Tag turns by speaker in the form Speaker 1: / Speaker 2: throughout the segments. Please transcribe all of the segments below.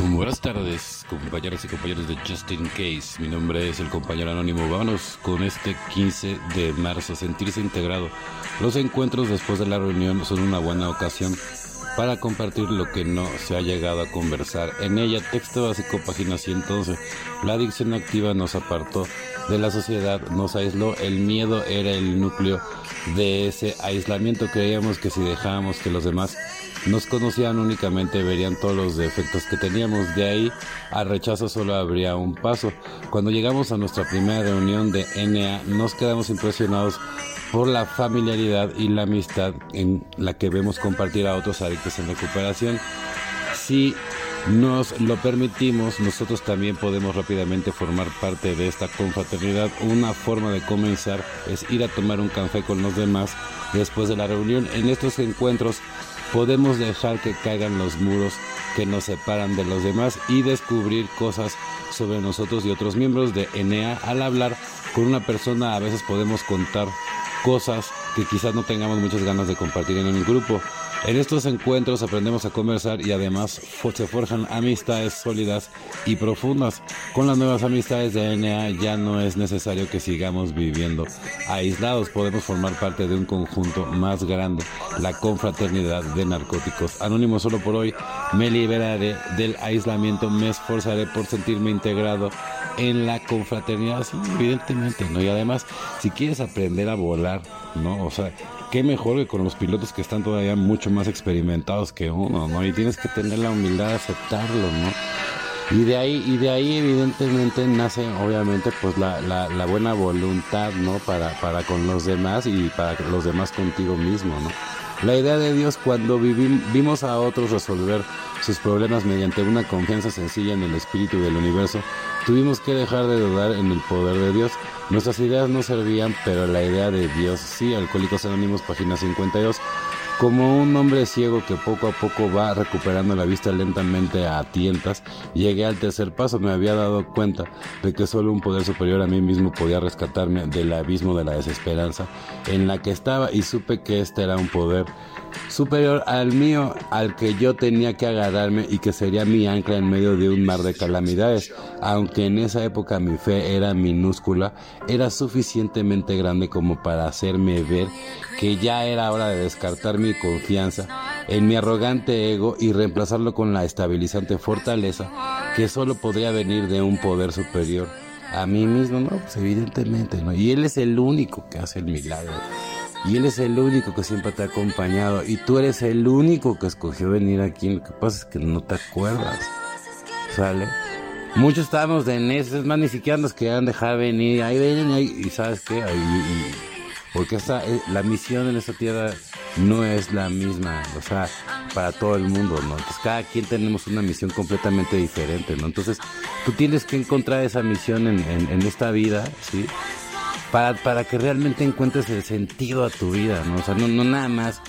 Speaker 1: Buenas tardes, compañeros y compañeros de Justin Case. Mi nombre es el compañero anónimo. Vámonos con este 15 de marzo, sentirse integrado. Los encuentros después de la reunión son una buena ocasión para compartir lo que no se ha llegado a conversar. En ella, texto básico, página 111. La adicción activa nos apartó de la sociedad, nos aisló. El miedo era el núcleo de ese aislamiento. Creíamos que si dejábamos que los demás nos conocían únicamente verían todos los defectos que teníamos. De ahí al rechazo solo habría un paso. Cuando llegamos a nuestra primera reunión de NA nos quedamos impresionados por la familiaridad y la amistad en la que vemos compartir a otros adictos en recuperación. Si nos lo permitimos, nosotros también podemos rápidamente formar parte de esta confraternidad. Una forma de comenzar es ir a tomar un café con los demás después de la reunión. En estos encuentros podemos dejar que caigan los muros que nos separan de los demás y descubrir cosas sobre nosotros y otros miembros de Enea. Al hablar con una persona a veces podemos contar cosas que quizás no tengamos muchas ganas de compartir en el grupo. En estos encuentros aprendemos a conversar y además se forjan amistades sólidas y profundas. Con las nuevas amistades de NA ya no es necesario que sigamos viviendo aislados, podemos formar parte de un conjunto más grande, la confraternidad de narcóticos. Anónimo solo por hoy, me liberaré del aislamiento, me esforzaré por sentirme integrado en la confraternidad, sí, evidentemente, ¿no? Y además, si quieres aprender a volar, ¿no? O sea, qué mejor que con los pilotos que están todavía mucho más experimentados que uno, ¿no? Y tienes que tener la humildad de aceptarlo, ¿no? Y de ahí, y de ahí evidentemente nace obviamente pues la, buena voluntad, ¿no? Para, para con los demás y para los demás contigo mismo, ¿no? La idea de Dios cuando vimos a otros resolver sus problemas mediante una confianza sencilla en el espíritu del universo, tuvimos que dejar de dudar en el poder de Dios Nuestras ideas no servían, pero la idea de Dios sí. Alcohólicos Anónimos, página 52. Como un hombre ciego que poco a poco va recuperando la vista lentamente a tientas, llegué al tercer paso. Me había dado cuenta de que solo un poder superior a mí mismo podía rescatarme del abismo de la desesperanza en la que estaba y supe que este era un poder superior al mío, al que yo tenía que agarrarme y que sería mi ancla en medio de un mar de calamidades. Aunque en esa época mi fe era minúscula, era suficientemente grande como para hacerme ver que ya era hora de descartar mi confianza en mi arrogante ego y reemplazarlo con la estabilizante fortaleza que solo podría venir de un poder superior a mí mismo, ¿no? Pues evidentemente, ¿no? Y Él es el único que hace el milagro. Y Él es el único que siempre te ha acompañado. Y tú eres el único que escogió venir aquí. Lo que pasa es que no te acuerdas. ¿Sale? Muchos estábamos de eso. Es más, ni siquiera nos querían dejar venir. Ahí ven, ahí. Y ¿sabes qué? Porque esta, eh, la misión en esta tierra no es la misma, o sea, para todo el mundo, ¿no? Entonces cada quien tenemos una misión completamente diferente, ¿no? Entonces tú tienes que encontrar esa misión en, en esta vida, ¿sí? para, para que realmente encuentres el sentido a tu vida, ¿no? O sea, no, no nada más.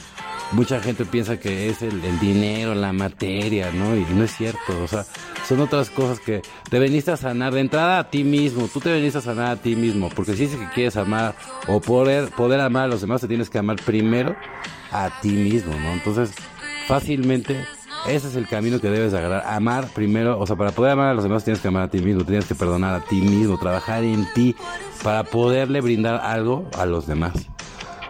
Speaker 1: Mucha gente piensa que es el, dinero, la materia, ¿no? Y no es cierto, o sea, son otras cosas que te veniste a sanar de entrada a ti mismo, tú te veniste a sanar a ti mismo, porque si dices que quieres amar o poder, poder amar a los demás, te tienes que amar primero a ti mismo, ¿no? Entonces, fácilmente ese es el camino que debes agarrar. Amar primero, o sea, para poder amar a los demás tienes que amar a ti mismo, tienes que perdonar a ti mismo, trabajar en ti para poderle brindar algo a los demás.